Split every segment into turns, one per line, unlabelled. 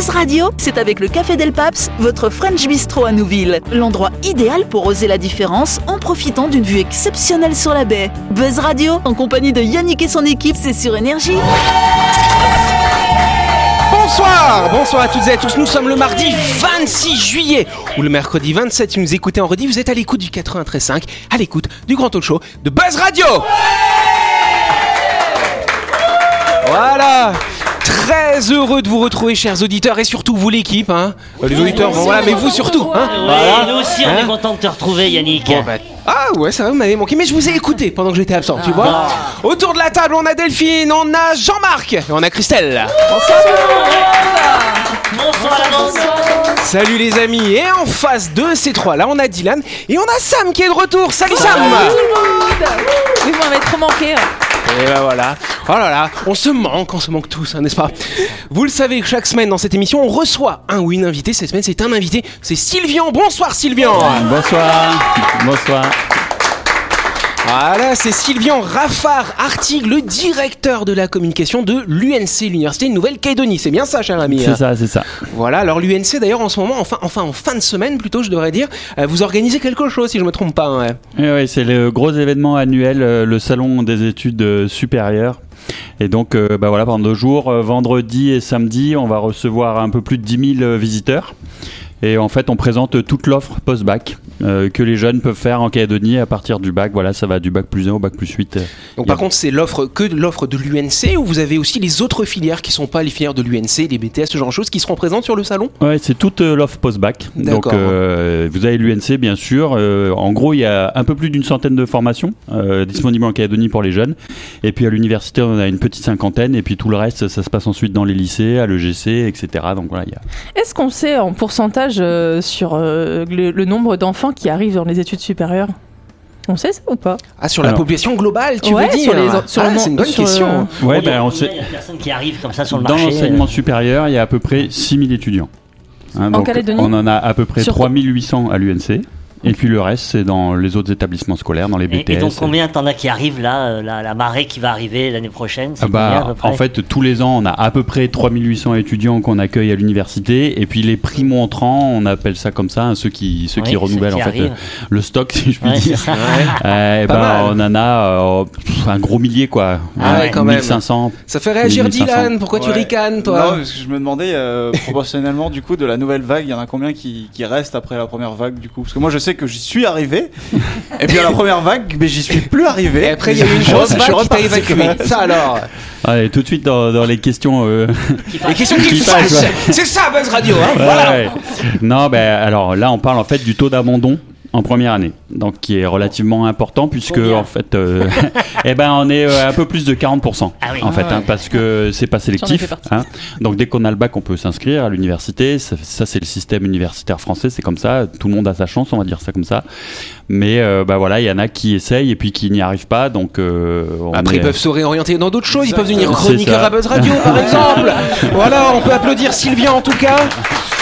Buzz Radio, c'est avec le Café Del Paps, votre French Bistro à Nouville. L'endroit idéal pour oser la différence en profitant d'une vue exceptionnelle sur la baie. Buzz Radio, en compagnie de Yannick et son équipe, c'est sur Énergie.
Bonsoir, bonsoir à toutes et à tous. Nous sommes le mardi 26 juillet ou le mercredi 27. Si vous nous écoutez en redit, vous êtes à l'écoute du 93.5, à l'écoute du grand talk show de Buzz Radio. Voilà. Très heureux de vous retrouver, chers auditeurs, et surtout vous, l'équipe. Hein. Les auditeurs, bon, voilà, mais vous surtout. Hein.
Ouais,
Voilà.
nous aussi, on
Hein
est content de te retrouver, Yannick.
Bon, bah, ah ouais, ça va, vous m'avez manqué, mais je vous ai écouté pendant que j'étais absent, tu vois. Autour de la table, on a Delphine, on a Jean-Marc, et on a Christelle.
Bonsoir à l'avance.
Salut les amis, et en face de ces trois-là, on a Dylan, et on a Sam qui est de retour. Salut Sam
Oui, vous m'avez trop manqué. hein.
Et ben voilà, oh on se manque, on se manque tous, hein, n'est-ce pas? Vous le savez, chaque semaine dans cette émission, on reçoit un ou une invitée. Cette semaine, c'est un invité, c'est Sylvian. Bonsoir Sylvian
Bonsoir. Bonsoir.
Voilà, c'est Sylvian Raffard Artigue, le directeur de la communication de l'UNC, l'Université de Nouvelle-Calédonie. C'est bien ça, cher ami hein
C'est ça, c'est ça.
Voilà, alors l'UNC d'ailleurs en ce moment, enfin, enfin en fin de semaine plutôt, je devrais dire, euh, vous organisez quelque chose si je me trompe pas. hein.
Oui, oui, c'est le gros événement annuel, euh, le salon des études euh, supérieures. Et donc, euh, bah voilà, pendant deux jours, euh, vendredi et samedi, on va recevoir un peu plus de 10 000 visiteurs. Et en fait, on présente toute l'offre post-bac euh, que les jeunes peuvent faire en Calédonie à partir du bac. Voilà, ça va du bac plus 1 au bac plus 8. euh.
Donc par
a-
contre, c'est l'offre que de l'offre de l'UNC ou vous avez aussi les autres filières qui sont pas les filières de l'UNC, les BTS, ce genre de choses qui seront présentes sur le salon?
Ouais, c'est toute euh, l'offre post-bac. Donc,
D'accord.
euh, vous avez l'UNC, bien sûr. Euh, en gros, il y a un peu plus d'une centaine de formations euh, disponibles en Calédonie pour les jeunes. Et puis à l'université, on a une petite cinquantaine. Et puis tout le reste, ça se passe ensuite dans les lycées, à l'EGC, etc. Donc voilà, il y a...
Est-ce qu'on sait en pourcentage euh, sur euh, le, le nombre d'enfants qui arrivent dans les études supérieures On sait ça ou pas?
Ah, sur la population globale, tu
Ouais,
veux dire
sur les- sur
Ah,
le
c'est une bonne
sur,
question.
euh,
Ouais, ben, on sait...
il y a de personnes qui arrivent comme ça sur le
Dans
marché
l'enseignement supérieur, il y a à peu près 6000 étudiants. Hein, donc,
Calédonie?
on en a à peu près
Sur-
3800 à l'UNC. Et puis le reste, c'est dans les autres établissements scolaires, dans les BTS.
Et, et donc combien t'en as qui arrivent là, euh, la, la marée qui va arriver l'année prochaine
Ah bah,
combien, à peu près
en fait, tous les ans, on a à peu près 3800 étudiants qu'on accueille à l'université. Et puis les primo-entrants, on appelle ça comme ça, hein, ceux qui, ceux
Oui,
qui
ceux
renouvellent
qui
en fait
arrivent.
euh, le stock, si je puis
Ouais,
dire. Euh,
mal.
on en a euh, un gros millier, quoi.
Ah ouais, quand même.
1500.
Ça fait réagir
1500.
Dylan, pourquoi tu ricanes, toi
Non, parce que je me demandais euh, proportionnellement du coup de la nouvelle vague, il y en a combien qui, qui restent après la première vague du coup? Parce que moi je sais que j'y suis arrivé, et puis à la première vague, mais j'y suis plus arrivé.
Et après, il y a eu une grosse vague qui t'a évacué. Ça alors
Allez, tout de suite dans, dans les questions. euh,
Les questions qui
Qui
fâchent C'est ça, Buzz Radio, hein
Ouais,
Voilà
ouais. Non, ben alors là, on parle en fait du taux d'abandon en première année, donc qui est relativement important puisque
Combien
en fait, euh, eh ben on est euh, un peu plus de 40%
Ah oui.
en fait,
Ah
hein, parce que c'est pas sélectif. hein. Donc dès qu'on a le bac, on peut s'inscrire à l'université. Ça, ça, c'est le système universitaire français, c'est comme ça. Tout le monde a sa chance, on va dire ça comme ça. Mais euh, bah voilà, il y en a qui essayent et puis qui n'y arrivent pas. Donc euh, on
Après,
est-
ils peuvent se réorienter dans d'autres choses. Ils peuvent devenir chroniqueurs à Buzz Radio, par exemple. voilà, on peut applaudir Sylvian en tout cas.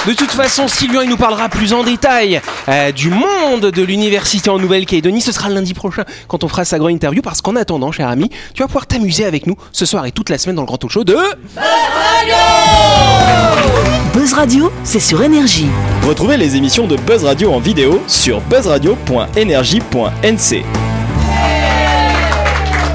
De toute façon, Sylvian, il nous parlera plus en détail euh, du monde de l'université en Nouvelle-Calédonie. Ce sera lundi prochain quand on fera sa grande interview. Parce qu'en attendant, cher ami, tu vas pouvoir t'amuser avec nous ce soir et toute la semaine dans le grand talk show de.
Buzz Radio, c'est sur Énergie.
Retrouvez les émissions de Buzz Radio en vidéo sur buzzradio.energie.nc.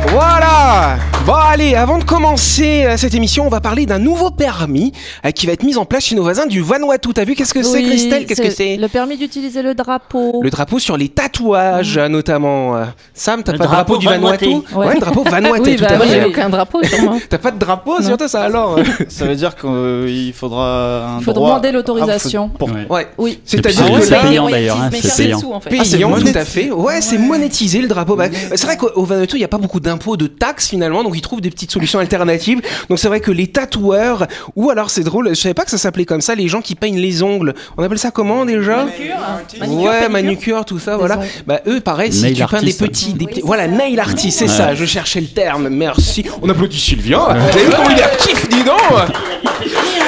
Voilà Bon allez, avant de commencer euh, cette émission, on va parler d'un nouveau permis euh, qui va être mis en place chez nos voisins du Vanuatu. T'as vu qu'est-ce que c'est Christelle? Qu'est-ce que c'est
Le permis d'utiliser le drapeau.
Le drapeau sur les tatouages euh, notamment. Euh, Sam, t'as
Le
pas de drapeau
drapeau
du Vanuatu. Ouais,
Ouais.
le drapeau Vanuatu,
oui,
tout
bah,
à
moi, j'ai
fait.
aucun drapeau sur moi.
T'as pas de drapeau sur toi, ça alors?
Ça veut dire qu'il faudra un
Il faut
droit-
demander
Ah,
l'autorisation.
faut- pour-
Ouais.
Oui.
C'est-à-dire
Ah
que là,
c'est payant, d'ailleurs, hein,
mais
c'est payant.
sous, en fait.
Payant,
c'est
tout à fait. Ouais, c'est monétisé le drapeau. Bah, c'est vrai qu'au au Vanuatu, il n'y a pas beaucoup d'impôts, de taxes finalement, donc ils trouvent des petites solutions alternatives. Donc c'est vrai que les tatoueurs, ou alors c'est drôle, je savais pas que ça s'appelait comme ça, les gens qui peignent les ongles. On appelle ça comment déjà?
Manicure,
ouais,
pédicure.
manucure, tout ça, voilà.
ongles.
Bah eux, pareil, si
Nail
tu peins des petits, des
Oui,
petits-
c'est
voilà,
ça.
nail artist, c'est
Ouais.
ça. Je cherchais le terme. Merci. On applaudit Sylvien. Vous avez vu comment il est actif, dis donc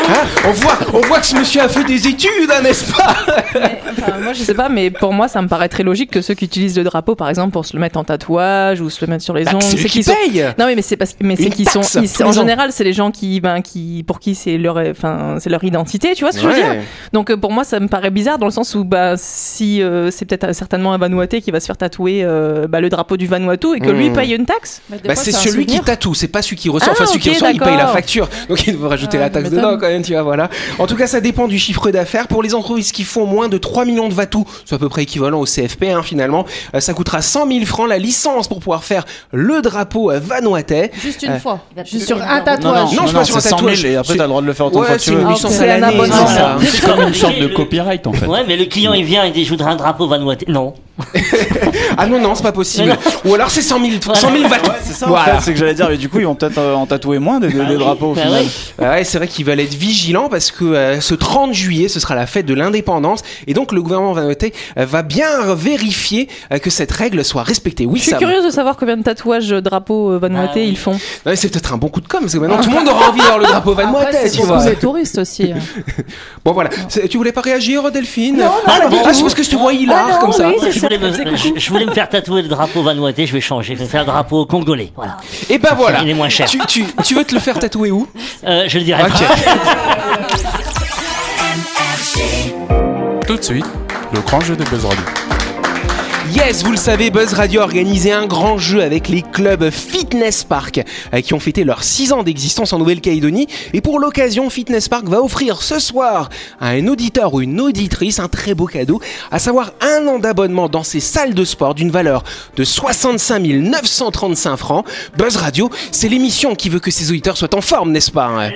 Hein on, voit, on voit que ce monsieur a fait des études, hein, n'est-ce pas
Mais, enfin, moi, je sais pas, mais pour moi, ça me paraît très logique que ceux qui utilisent le drapeau, par exemple, pour se le mettre en tatouage ou se le mettre sur les
Bah,
ongles,
C'est qui
sont.
paye
Non, mais c'est parce mais c'est qu'ils sont. ils- en général, c'est les gens qui, ben, qui, pour qui c'est leur, enfin, c'est leur identité. Tu vois ce que je veux dire? Donc euh, pour moi, ça me paraît bizarre dans le sens où, bah, si euh, c'est peut-être euh, certainement un Vanuatu qui va se faire tatouer euh, bah, le drapeau du Vanuatu et que lui
Hmm.
paye une taxe. Bah,
Bah, c'est
un
celui qui tatoue, c'est pas celui qui reçoit.
Ah,
enfin, celui qui reçoit, il paye la facture. Donc il devrait rajouter
Ah,
la taxe dedans quand même, tu vois, voilà. En tout cas, ça dépend du chiffre d'affaires. Pour les entreprises qui font moins de 3 millions de Vatou, c'est à peu près équivalent au CFP, hein, finalement, euh, ça coûtera 100 000 francs la licence pour pouvoir faire le drapeau vanuatais.
Juste une
Euh,
fois. Juste
sur un
un
Non,
tatouage.
Non, c'est pas sur un
c'est 100 000
tatouage.
et après t'as le droit de le faire autant de fois
Ouais,
que tu veux.
une
Ah, C'est
comme une sorte de copyright en fait.
Ouais, mais le client il vient, il dit je voudrais un drapeau Vanuatu. Non.
Ah non, non, c'est pas possible.
Non,
Ou alors c'est 100 000, 100 000 Vatou.
C'est ça, en
Voilà.
fait, c'est que j'allais dire, mais du coup, ils vont peut-être euh, en tatouer moins des, des drapeaux au
Bah
final.
ouais.
Ah Ouais, c'est vrai qu'ils veulent être vigilants parce que euh, ce 30 juillet, ce sera la fête de l'indépendance et donc le gouvernement vanuatu euh, va bien vérifier euh, que cette règle soit respectée. Oui,
Je suis
Sam.
curieuse de savoir combien de tatouages euh, drapeaux euh, Vanuatu
Ah oui.
ils font.
Non, mais c'est peut-être un bon coup de com parce que maintenant tout le monde aura envie d'avoir le drapeau
Après,
vanuatu,
c'est pour les touristes aussi. hein.
Bon voilà, tu voulais pas réagir Delphine?
Non, non,
Ah, ah,
tout.
c'est parce que je te vois hilar
Ah non,
comme ça.
Je voulais, me, je, je voulais me faire tatouer le drapeau Vanuatu, je vais changer. Je vais faire le drapeau congolais. Voilà.
Et ben voilà.
Il est moins cher.
Tu, tu, tu veux te le faire tatouer où?
Euh, je le dirai pas.
Tout de suite, le grand jeu de Buzz Radio.
Yes, vous le savez, Buzz Radio a organisé un grand jeu avec les clubs Fitness Park euh, qui ont fêté leurs 6 ans d'existence en Nouvelle-Calédonie. Et pour l'occasion, Fitness Park va offrir ce soir à un auditeur ou une auditrice un très beau cadeau, à savoir un an d'abonnement dans ces salles de sport d'une valeur de 65 935 francs. Buzz Radio, c'est l'émission qui veut que ses auditeurs soient en forme, n'est-ce pas hein?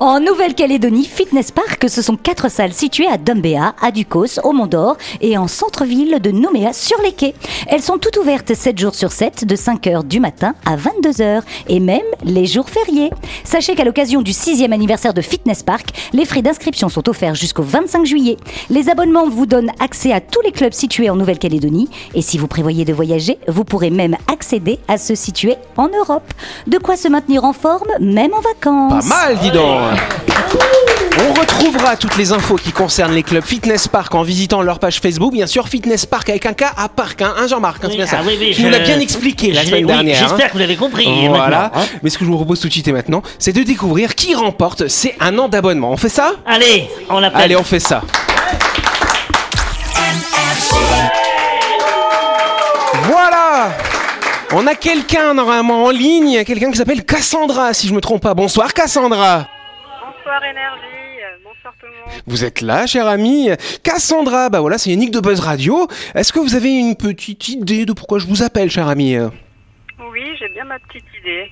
En Nouvelle-Calédonie, Fitness Park, ce sont quatre salles situées à Dumbéa, à Ducos, au Mont d'Or et en centre-ville de Nouméa sur les quais. Elles sont toutes ouvertes 7 jours sur 7, de 5h du matin à 22h et même les jours fériés. Sachez qu'à l'occasion du 6e anniversaire de Fitness Park, les frais d'inscription sont offerts jusqu'au 25 juillet. Les abonnements vous donnent accès à tous les clubs situés en Nouvelle-Calédonie et si vous prévoyez de voyager, vous pourrez même accéder à ceux situés en Europe. De quoi se maintenir en forme, même en vacances.
Pas mal, dis donc On retrouvera toutes les infos qui concernent les clubs Fitness Park en visitant leur page Facebook. Bien sûr, Fitness Park avec un K à Parc, hein, hein, Jean-Marc, hein, c'est bien ça.
Ah oui, oui,
tu nous
je-
l'as bien expliqué la
Je-
semaine
oui,
dernière. hein.
J'espère que vous l'avez compris.
Voilà.
hein.
Mais ce que je vous propose tout de suite et maintenant, c'est de découvrir qui remporte ces un an d'abonnement. On fait ça?
Allez, on appelle.
Allez, on fait ça. Voilà On a quelqu'un normalement en ligne, quelqu'un qui s'appelle Cassandra, si je me trompe pas. Bonsoir Cassandra
Bonsoir Énergie,
Vous êtes là, cher ami. Cassandra, bah voilà, c'est Yannick de Buzz Radio. Est-ce que vous avez une petite idée de pourquoi je vous appelle, cher ami?
Oui, j'ai bien ma petite idée.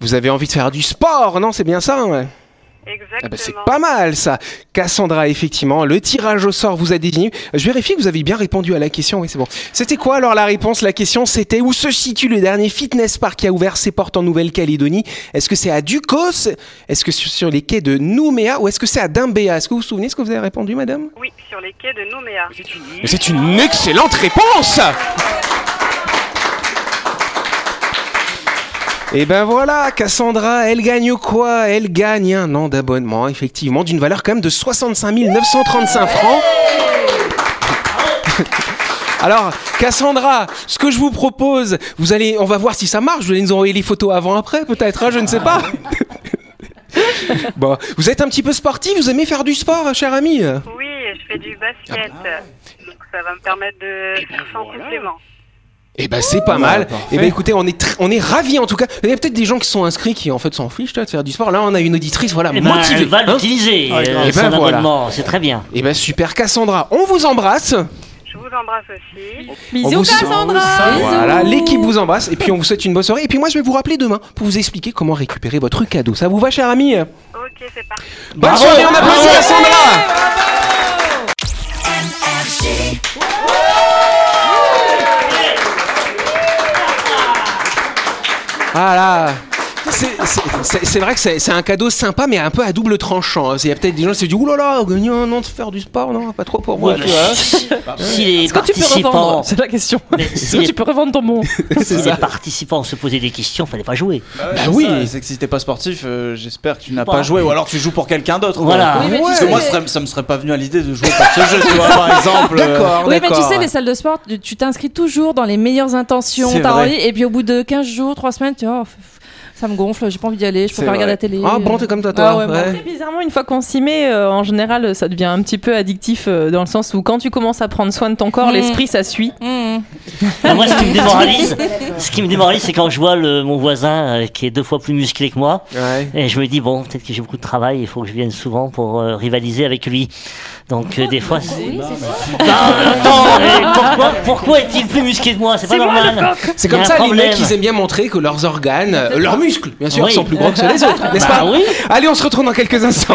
Vous avez envie de faire du sport, non? C'est bien ça hein
Exactement.
Ah bah, c'est pas mal ça. Cassandra, effectivement, le tirage au sort vous a désigné. Je vérifie que vous avez bien répondu à la question. Oui, c'est bon. C'était quoi alors la réponse? La question c'était où se situe le dernier fitness park qui a ouvert ses portes en Nouvelle-Calédonie? Est-ce que c'est à Ducos? Est-ce que c'est sur les quais de Nouméa? Ou est-ce que c'est à Dimbéa? Est-ce que vous vous souvenez ce que vous avez répondu, madame?
Oui, sur les quais de Nouméa.
C'est une excellente réponse Et ben voilà, Cassandra, elle gagne quoi? Elle gagne un an d'abonnement, effectivement, d'une valeur quand même de 65 935 francs. Alors, Cassandra, ce que je vous propose, vous allez, on va voir si ça marche. Vous allez nous envoyer les photos avant-après, peut-être, hein, je ne sais pas. bon, vous êtes un petit peu sportif, vous aimez faire du sport, cher ami?
Oui, je fais du basket. Donc ça va me permettre de faire sans complément.
Eh ben c'est pas mal. Eh ben écoutez, on est tr- on est ravis en tout cas. Il y a peut-être des gens qui sont inscrits qui en fait s'en fichent tu vois, de faire du sport. Là, on a une auditrice voilà
Eh ben,
motivée.
elle va
hein.
l'utiliser,
Ah,
euh,
eh
son
ben voilà.
c'est très bien.
Eh ben super Cassandra, on vous embrasse.
Je vous embrasse aussi.
On vous- Voilà, l'équipe vous embrasse et puis on vous souhaite une bonne soirée. Et puis moi je vais vous rappeler demain pour vous expliquer comment récupérer votre cadeau. Ça vous va, cher ami?
Ok, c'est parti.
Bonne
Bravo.
soirée, on applaudit
Bravo.
Cassandra. Voilà. C'est- vrai que c'est un cadeau sympa, mais un peu à double tranchant. Il y a peut-être des gens qui se disent Ouh là là, gagner un an de faire du sport, non, pas trop pour moi.
Ouais,
tu
mais
vois.
si- si les
Est-ce que tu peux
participants,
revendre C'est la question. Est-ce
si
que
les-
tu peux revendre ton bon
si les participants se posaient des questions, fallait pas jouer.
Bah
oui.
oui, c'est que si t'es pas sportif, euh, j'espère que tu n'as
Pas.
pas joué ou alors tu joues pour quelqu'un d'autre.
Voilà.
Oui, mais tu
Parce que moi, ça, me- ça me serait pas venu à l'idée de jouer pour ce jeu, tu vois, par exemple. euh,
D'accord,
Oui, mais tu sais, les salles de sport, tu- t'inscris toujours dans les meilleures intentions. Et puis au bout de 15 jours, 3 semaines, tu vois, oh, ça me gonfle, j'ai pas envie d'y aller, je préfère regarder la télé.
Ah bon, t'es comme toi, toi.
Ah ouais.
Très bizarrement, une fois qu'on s'y met, euh, en général, ça devient un petit peu addictif euh, dans le sens où quand tu commences à prendre soin de ton corps,
Mm.
l'esprit, ça suit.
Mmh.
Ah, moi, ce qui me démoralise, ce qui me démoralise, c'est quand je vois le, mon voisin euh, qui est deux fois plus musclé que moi,
Ouais.
et je me dis bon, peut-être que j'ai beaucoup de travail, il faut que je vienne souvent pour euh, rivaliser avec lui. Donc euh, des fois. c'est- Non, attends, mais pourquoi, pourquoi est-il plus musclé que moi? C'est pas normal.
C'est comme ça, les mecs, ils aiment bien montrer que leurs organes, euh, leurs muscles, bien sûr,
Oui.
sont plus gros que ceux des autres, n'est-ce
Bah
pas?
oui.
Allez, on se retrouve dans quelques instants.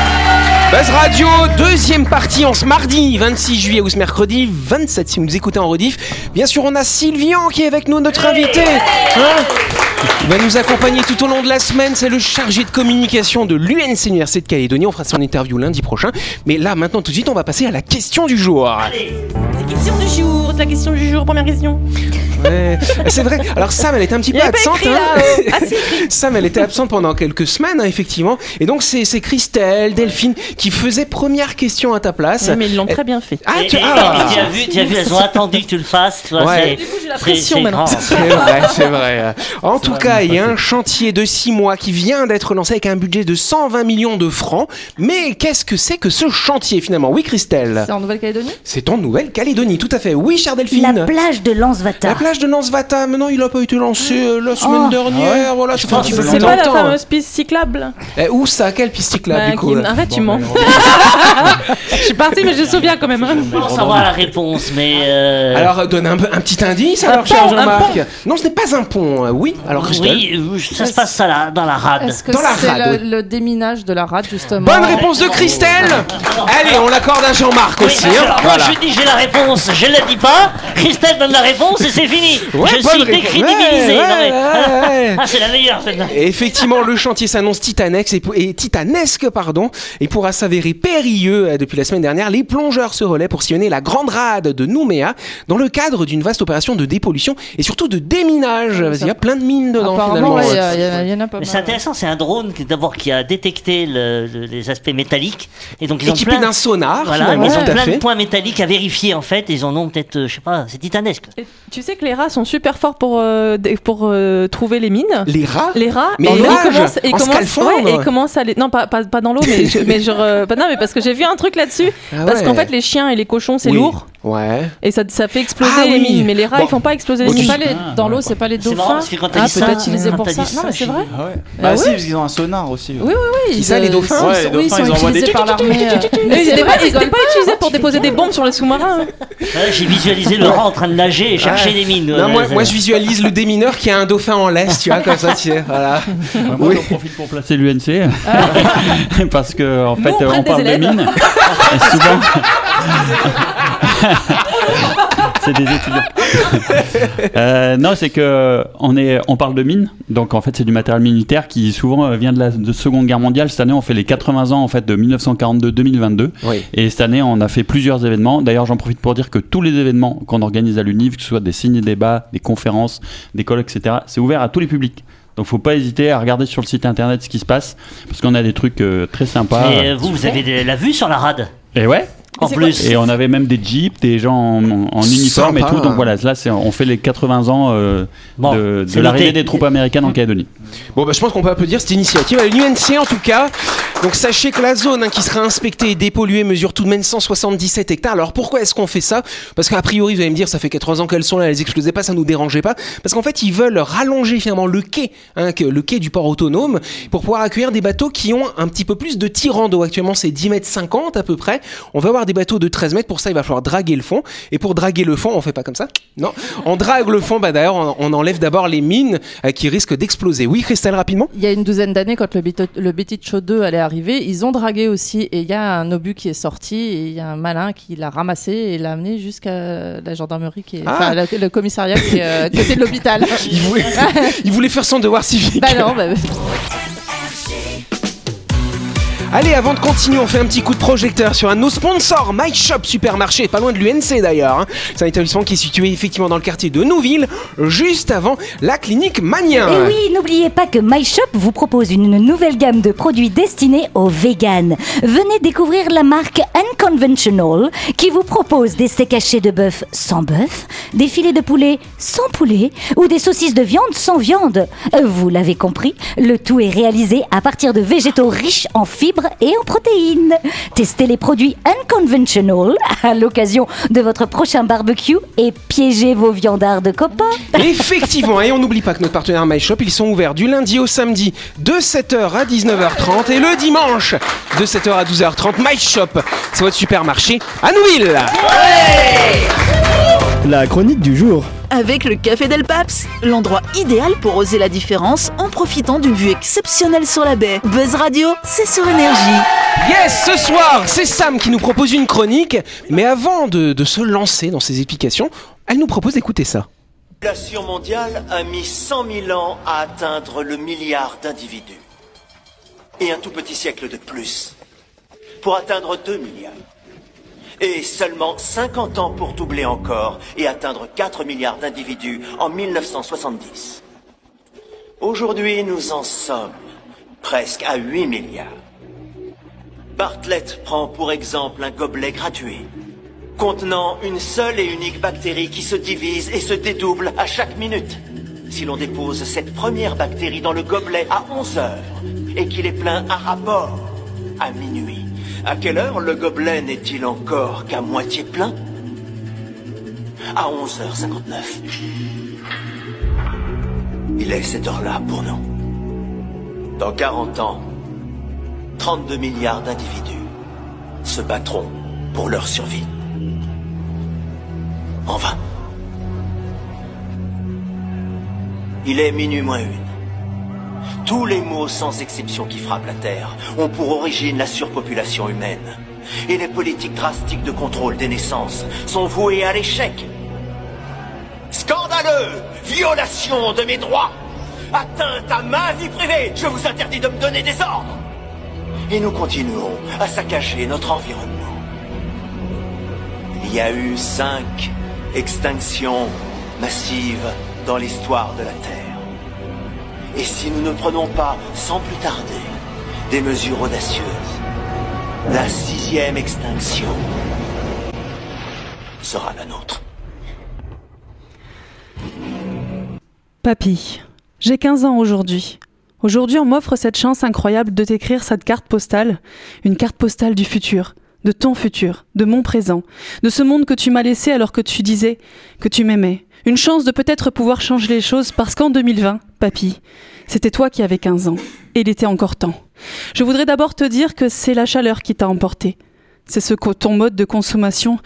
Buzz Radio, deuxième partie en ce mardi 26 juillet ou ce mercredi 27 si vous nous écoutez en rediff. Bien sûr, on a Sylvian qui est avec nous, notre invité. Hein il va nous accompagner tout au long de la semaine. C'est le chargé de communication de l'UNC Université de Calédonie. On fera son interview lundi prochain. Mais là, maintenant, tout de suite, on va passer à la question du jour.
La question du jour, c'est la question du jour, première question.
Ouais, c'est vrai. Alors Sam, elle était un petit peu absente.
écrit,
hein.
ah, si.
Sam, elle était absente pendant quelques semaines, hein, effectivement. Et donc c'est c'est Christelle, Delphine qui faisaient première question à ta place.
Ouais, mais ils l'ont très bien fait.
Ah, tu, ah.
as vu, tu as vu, elles ont attendu que tu le fasses. Tu vois,
Ouais.
c'est-
Du
coup, j'ai la pression
c'est
maintenant.
C'est vrai, c'est vrai. En tout cas, il y a un chantier de 6 mois qui vient d'être lancé avec un budget de 120 millions de francs. Mais qu'est-ce que c'est que ce chantier finalement? Oui, Christelle.
C'est en Nouvelle-Calédonie?
C'est en Nouvelle-Calédonie, tout à fait. Oui, chère Delphine.
La plage de Lansvata.
La plage de Lansvata, maintenant il n'a pas été lancé euh, la semaine
Oh.
dernière, voilà, petit peu
C'est pas la fameuse piste cyclable
Eh, où ça? Quelle piste cyclable
Bah,
du coup
Arrête, tu mens. Je suis partie, mais je me souviens quand même. hein.
Je pense savoir la réponse, mais. euh,
Alors euh, donne un, peu- un petit indice
Un
alors cher
pont, un
Jean-Marc. Non, ce n'est pas un pont. euh, Oui, alors Christelle.
oui, euh, ça se passe ça là, dans la rade.
Est-ce que
Dans la
c'est
rade,
le, le déminage de la rade, justement?
Bonne réponse de Christelle. Allez, on l'accorde à Jean-Marc
Oui,
aussi.
parce que
hein.
moi
Voilà.
je dis j'ai la réponse, je ne la dis pas, Christelle donne la réponse et c'est fini.
Ouais,
je suis.
Ouais, ouais, ouais.
Ah, c'est la meilleure celle-là.
Effectivement, le chantier s'annonce titanesque et, et titanesque, pardon, et pourra s'avérer périlleux euh, depuis la semaine dernière. Les plongeurs se relaient pour sillonner la grande rade de Nouméa dans le cadre d'une vaste opération de dépollution et surtout de déminage. Qu'il y a plein de mines dedans
Apparemment,
finalement.
ouais, il y a- il y, a- il y en a pas
Mais
mal.
c'est intéressant, c'est un drone qui d'abord qui a détecté le- le- les aspects métalliques et donc ils ont
Équipé
plein,
d'un sonar,
voilà,
finalement,
ils ont plein de points métalliques à vérifier en fait. Ils en ont peut-être, euh, je sais pas, c'est titanesque.
Et tu sais que les rats sont super forts pour, euh, pour euh, trouver les mines.
Les rats
Les rats,
Mais
ils
ils
commencent, ouais, et à les, non pas, pas, pas dans l'eau, mais, je- mais genre, euh, non, mais parce que j'ai vu un truc là-dessus,
Ah
parce
ouais.
qu'en fait les chiens et les cochons c'est
Oui.
lourd
Ouais.
et ça, ça fait exploser
Ah
les
oui.
mines, mais les rats
Bon.
ils font pas exploser
Bon,
les
tu-
mines.
Pas les- dans l'eau, c'est pas les
C'est marrant
dauphins
parce que quand
Ah, peut-être
quand
pour ça. Non, mais c'est vrai.
Ah ouais.
Bah
Bah si, parce qu'ils ont un sonar aussi.
Oui, oui, oui.
Qui ça, les dauphins
Ouais, les
oui, ils
dauphins,
sont
ils envoient des
utilisés par l'armée.
Mais ils étaient
vrai,
pas, ils utilisés pour déposer des bombes sur les sous-marins.
J'ai visualisé le rat en train de nager et chercher des mines.
Moi, je visualise le démineur qui a un dauphin en laisse, tu vois, comme ça, tu sais, voilà.
Moi,
Oui.
j'en profite pour placer l'UNC. parce que, en fait,
on des
parle de
élèves.
mines. et souvent. c'est des étudiants. Euh, non, c'est que on est, on parle de mines, donc en fait c'est du matériel militaire qui souvent euh, vient de la de Seconde Guerre mondiale. Cette année, on fait les 80 ans en fait de 1942-2022,
Oui.
et cette année on a fait plusieurs événements. D'ailleurs, j'en profite pour dire que tous les événements qu'on organise à l'UNIV, que ce soit des signes débats, des conférences, des colloques, etc., c'est ouvert à tous les publics. Donc faut pas hésiter à regarder sur le site internet ce qui se passe, parce qu'on a des trucs euh, très sympas.
Mais euh, vous, vous avez de la vue sur la rade?
Et ouais.
En plus.
Et on avait même des jeeps, des gens en, en uniforme et tout. Donc voilà, là, c'est, on fait les 80 ans euh,
Bon,
de, de l'arrivée des troupes américaines en Calédonie.
Bon, bah, je pense qu'on peut applaudir cette initiative à l'UNC en tout cas. Donc, sachez que la zone hein, qui sera inspectée et dépolluée mesure tout de même 177 hectares. Alors, pourquoi est-ce qu'on fait ça? Parce qu'a priori, vous allez me dire, ça fait 80 ans qu'elles sont là, elles explosaient pas, ça nous dérangeait pas. Parce qu'en fait, ils veulent rallonger finalement le quai, hein, le quai du port autonome, pour pouvoir accueillir des bateaux qui ont un petit peu plus de tirant d'eau. Actuellement, c'est 10 mètres 50 à peu près. On va avoir des bateaux de 13 mètres. Pour ça, il va falloir draguer le fond. Et pour draguer le fond, on fait pas comme ça? Non. On drague le fond. Bah, d'ailleurs, on, on enlève d'abord les mines euh, qui risquent d'exploser. Oui, Christelle, rapidement
Il y a une douzaine d'années, quand le, Bito- le Betty Show 2 allait arriver, ils ont dragué aussi. Et il y a un obus qui est sorti et il y a un malin qui l'a ramassé et l'a amené jusqu'à la gendarmerie, qui est,
Ah.
le, commissariat qui est euh, à côté de l'hôpital.
il voulait, il voulait faire son devoir civique.
Bah non, bah,
Allez, avant de continuer, on fait un petit coup de projecteur sur un de nos sponsors, My Shop Supermarché, pas loin de l'UNC d'ailleurs. hein. C'est un établissement qui est situé effectivement dans le quartier de Nouville, juste avant la clinique Mania.
Et oui, n'oubliez pas que MyShop vous propose une nouvelle gamme de produits destinés aux véganes. Venez découvrir la marque Unconventional qui vous propose des steaks hachés de bœuf sans bœuf, des filets de poulet sans poulet ou des saucisses de viande sans viande. Euh, Vous l'avez compris, le tout est réalisé à partir de végétaux riches en fibres et en protéines. Testez les produits Unconventional à l'occasion de votre prochain barbecue et piégez vos viandards de copains.
Effectivement, et on n'oublie pas que notre partenaire My Shop, ils sont ouverts du lundi au samedi de 7h à 19h30 et le dimanche de 7h à 12h30. My Shop, c'est votre supermarché à Nouville.
La chronique du jour.
Avec le Café Del Paps, l'endroit idéal pour oser la différence en profitant d'une vue exceptionnelle sur la baie. Buzz Radio, c'est sur énergie.
Yes, ce soir, c'est Sam qui nous propose une chronique, mais avant de, de se lancer dans ses explications, elle nous propose d'écouter ça.
La population mondiale a mis 100 000 ans à atteindre le milliard d'individus. Et un tout petit siècle de plus pour atteindre 2 milliards. Et seulement 50 ans pour doubler encore et atteindre 4 milliards d'individus en 1970. Aujourd'hui, nous en sommes presque à 8 milliards. Bartlett prend pour exemple un gobelet gradué contenant une seule et unique bactérie qui se divise et se dédouble à chaque minute. Si l'on dépose cette première bactérie dans le gobelet à 11 heures et qu'il est plein à rapport à minuit, à quelle heure le gobelet n'est-il encore qu'à moitié plein À 11h59. Il est cette heure-là pour nous. Dans 40 ans, 32 milliards d'individus se battront pour leur survie. En vain. Il est minuit moins une. Tous les maux sans exception qui frappent la Terre ont pour origine la surpopulation humaine. Et les politiques drastiques de contrôle des naissances sont vouées à l'échec. Scandaleux Violation de mes droits Atteinte à ma vie privée Je vous interdis de me donner des ordres Et nous continuons à saccager notre environnement. Il y a eu cinq extinctions massives dans l'histoire de la Terre. Et si nous ne prenons pas, sans plus tarder, des mesures audacieuses, la sixième extinction sera la nôtre.
Papy, j'ai 15 ans aujourd'hui. Aujourd'hui, on m'offre cette chance incroyable de t'écrire cette carte postale, une carte postale du futur, de ton futur, de mon présent, de ce monde que tu m'as laissé alors que tu disais que tu m'aimais. Une chance de peut-être pouvoir changer les choses parce qu'en 2020, papy, c'était toi qui avais 15 ans. Et il était encore temps. Je voudrais d'abord te dire que c'est la chaleur qui t'a emporté. C'est ce que ton mode de consommation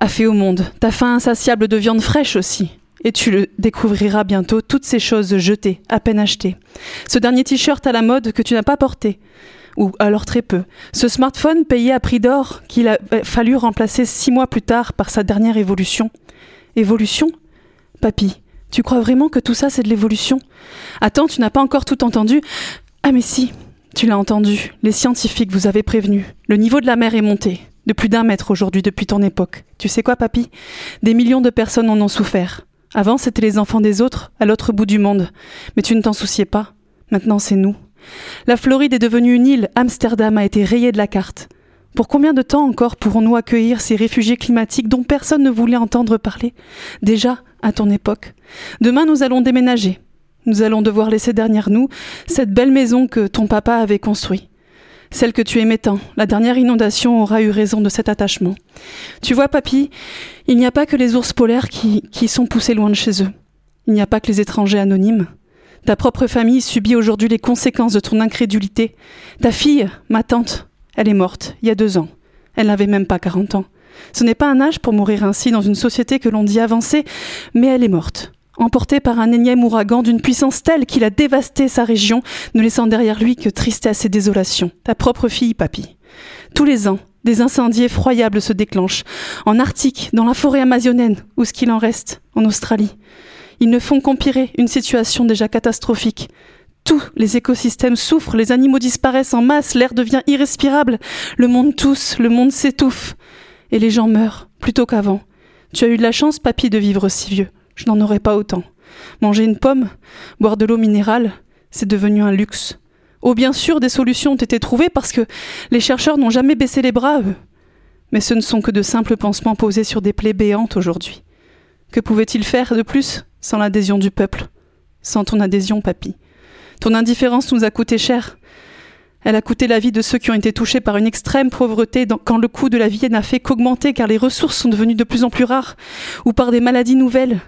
a fait au monde. Ta faim insatiable de viande fraîche aussi. Et tu le découvriras bientôt, toutes ces choses jetées, à peine achetées. Ce dernier t-shirt à la mode que tu n'as pas porté, ou alors très peu. Ce smartphone payé à prix d'or qu'il a fallu remplacer six mois plus tard par sa dernière évolution. Évolution? Papy, tu crois vraiment que tout ça c'est de l'évolution? Attends, tu n'as pas encore tout entendu? Ah mais si, tu l'as entendu. Les scientifiques vous avaient prévenu. Le niveau de la mer est monté. De plus d'un mètre aujourd'hui depuis ton époque. Tu sais quoi, papy? Des millions de personnes en ont souffert. Avant, c'était les enfants des autres, à l'autre bout du monde. Mais tu ne t'en souciais pas. Maintenant, c'est nous. La Floride est devenue une île. Amsterdam a été rayée de la carte. Pour combien de temps encore pourrons-nous accueillir ces réfugiés climatiques dont personne ne voulait entendre parler? Déjà, à ton époque. Demain, nous allons déménager. Nous allons devoir laisser derrière nous cette belle maison que ton papa avait construite. Celle que tu aimais tant. La dernière inondation aura eu raison de cet attachement. Tu vois, papy, il n'y a pas que les ours polaires qui, qui sont poussés loin de chez eux. Il n'y a pas que les étrangers anonymes. Ta propre famille subit aujourd'hui les conséquences de ton incrédulité. Ta fille, ma tante, elle est morte, il y a deux ans. Elle n'avait même pas 40 ans. Ce n'est pas un âge pour mourir ainsi dans une société que l'on dit avancée, mais elle est morte. Emportée par un énième ouragan d'une puissance telle qu'il a dévasté sa région, ne laissant derrière lui que tristesse et désolation. Ta propre fille, papy. Tous les ans, des incendies effroyables se déclenchent. En Arctique, dans la forêt amazonienne, ou ce qu'il en reste, en Australie. Ils ne font qu'empirer une situation déjà catastrophique. Tous les écosystèmes souffrent, les animaux disparaissent en masse, l'air devient irrespirable, le monde tousse, le monde s'étouffe. Et les gens meurent, plutôt qu'avant. Tu as eu de la chance, papy, de vivre si vieux. Je n'en aurais pas autant. Manger une pomme, boire de l'eau minérale, c'est devenu un luxe. Oh, bien sûr, des solutions ont été trouvées parce que les chercheurs n'ont jamais baissé les bras, eux. Mais ce ne sont que de simples pansements posés sur des plaies béantes aujourd'hui. Que pouvaient-ils faire de plus? Sans l'adhésion du peuple Sans ton adhésion, papy Ton indifférence nous a coûté cher. Elle a coûté la vie de ceux qui ont été touchés par une extrême pauvreté quand le coût de la vie n'a fait qu'augmenter car les ressources sont devenues de plus en plus rares, ou par des maladies nouvelles.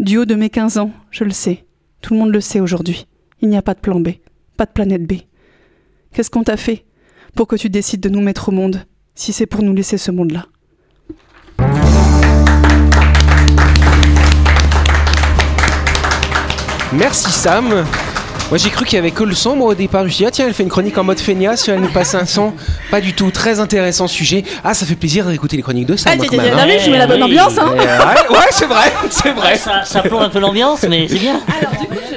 Du haut de mes 15 ans, je le sais. Tout le monde le sait aujourd'hui. Il n'y a pas de plan B, pas de planète B. Qu'est-ce qu'on t'a fait pour que tu décides de nous mettre au monde, si c'est pour nous laisser ce monde-là?
Merci Sam. Moi j'ai cru qu'il y avait que le son, moi au départ je me suis dit ah tiens elle fait une chronique en mode feignasse, elle nous passe un son, pas du tout, très intéressant sujet. Ah ça fait plaisir d'écouter les chroniques de Sam.
Ah,
moi,
tiens,
quand
tiens,
même,
tiens,
hein.
oui, je mets la bonne ambiance, hein.
Euh, ouais, ouais, c'est vrai, c'est vrai.
Ça, ça plombe un peu l'ambiance, mais c'est bien.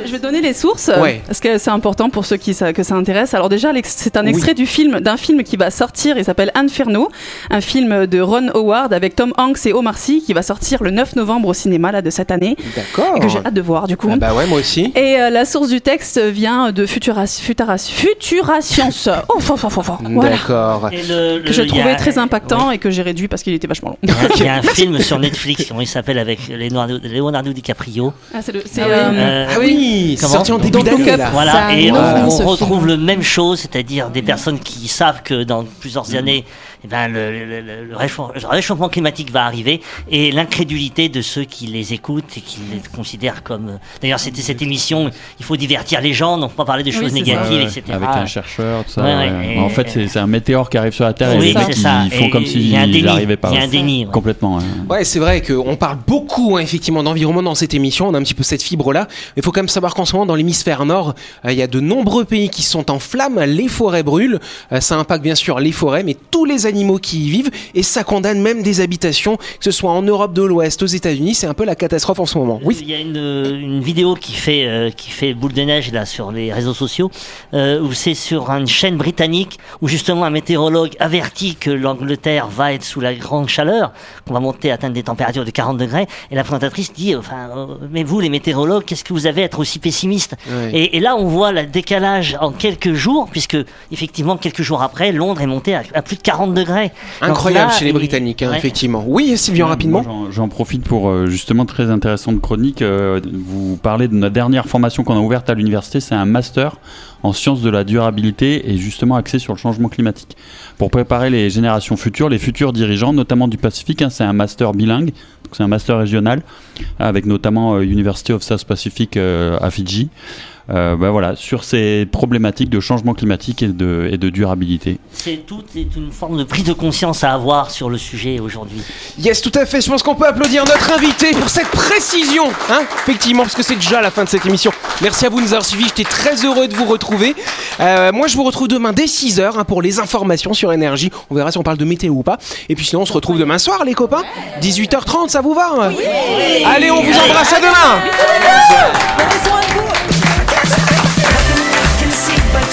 Je vais donner les sources
Ouais.
parce que c'est important pour ceux qui ça, que ça intéresse. Alors déjà, c'est un
Oui.
extrait du film d'un film qui va sortir. Il s'appelle Inferno, un film de Ron Howard avec Tom Hanks et Omar Sy qui va sortir le 9 novembre au cinéma là de cette année
D'accord.
que j'ai hâte de voir du coup.
Ah bah ouais moi aussi.
Et euh, la source du texte vient de Futura, Futura, Futura Science. Oh, fort, fort, fort, fort. Voilà.
D'accord.
Que je trouvais
a-
très impactant et que j'ai réduit parce qu'il était vachement long.
Il y a- un film sur Netflix, comment il s'appelle, avec Leonardo, Leonardo DiCaprio.
Ah, c'est le- c'est,
Ah
euh,
Ah oui,
comment
sorti en début d'année, là.
Voilà, et on, retrouve le même chose, c'est-à-dire des personnes qui savent que dans plusieurs années, eh ben, le, le- le- le réchauffement, le réchauffement climatique va arriver et l'incrédulité de ceux qui les écoutent et qui les considèrent comme. euh, D'ailleurs, c'était cette émission, il faut divertir les gens, donc pas parler de
Oui,
choses négatives,
ça.
etc.
Avec un chercheur, tout ça.
Ouais,
ouais.
ouais, et-
en fait, c'est un météore qui arrive sur la Terre et les mecs ils font
Et
comme
il y a un
s'ils n'arrivaient pas.
Il y a un déni.
Complètement. ouais.
Ouais, c'est vrai qu'on parle beaucoup hein, effectivement d'environnement dans cette émission. On a un petit peu cette fibre-là. Mais il faut quand même savoir qu'en ce moment, dans l'hémisphère nord, euh, il y a de nombreux pays qui sont en flammes. Les forêts brûlent. Euh, ça impacte bien sûr les forêts, mais tous les animaux qui y vivent. Et ça condamne même des habitations, que ce soit en Europe de l'Ouest, aux États-Unis. C'est un peu la catastrophe en ce moment. Oui.
Il y a une, une vidéo qui fait, euh, qui fait boule de neige là sur les réseaux sociaux, euh, où c'est sur une chaîne britannique où justement un météorologue avertit que l'Angleterre va être sous la grande chaleur, qu'on va monter à atteindre des températures de 40 degrés, et la présentatrice dit, enfin, euh, mais vous les météorologues, qu'est-ce que vous avez à être aussi pessimiste et, et là on voit le décalage en quelques jours, puisque effectivement quelques jours après, Londres est monté à, à plus de 40 degrés.
Incroyable
là,
chez les Britanniques, hein,
ouais.
effectivement. Oui, Sylvain,
Ouais,
rapidement.
j'en- profite pour euh, justement très intéressante chronique. euh, vous parlez de notre dernière formation qu'on a ouverte à l'université. C'est un master en sciences de la durabilité et justement axé sur le changement climatique. Pour préparer les générations futures, les futurs dirigeants, notamment du Pacifique. hein, c'est un master bilingue. donc C'est un master régional avec notamment euh, University of South Pacific euh, à Fidji. Euh, bah voilà, sur ces problématiques de changement climatique et de, et de durabilité.
C'est tout est une forme de prise de conscience à avoir sur le sujet aujourd'hui.
Yes, tout à fait. Je pense qu'on peut applaudir notre invité pour cette précision, hein Effectivement, parce que c'est déjà la fin de cette émission. Merci à vous de nous avoir suivis. J'étais très heureux de vous retrouver. Euh, moi, je vous retrouve demain dès 6h pour les informations sur énergie. On verra si on parle de météo ou pas. Et puis sinon, on se retrouve demain soir, les copains. 18h30, ça vous va Allez, on vous embrasse à demain.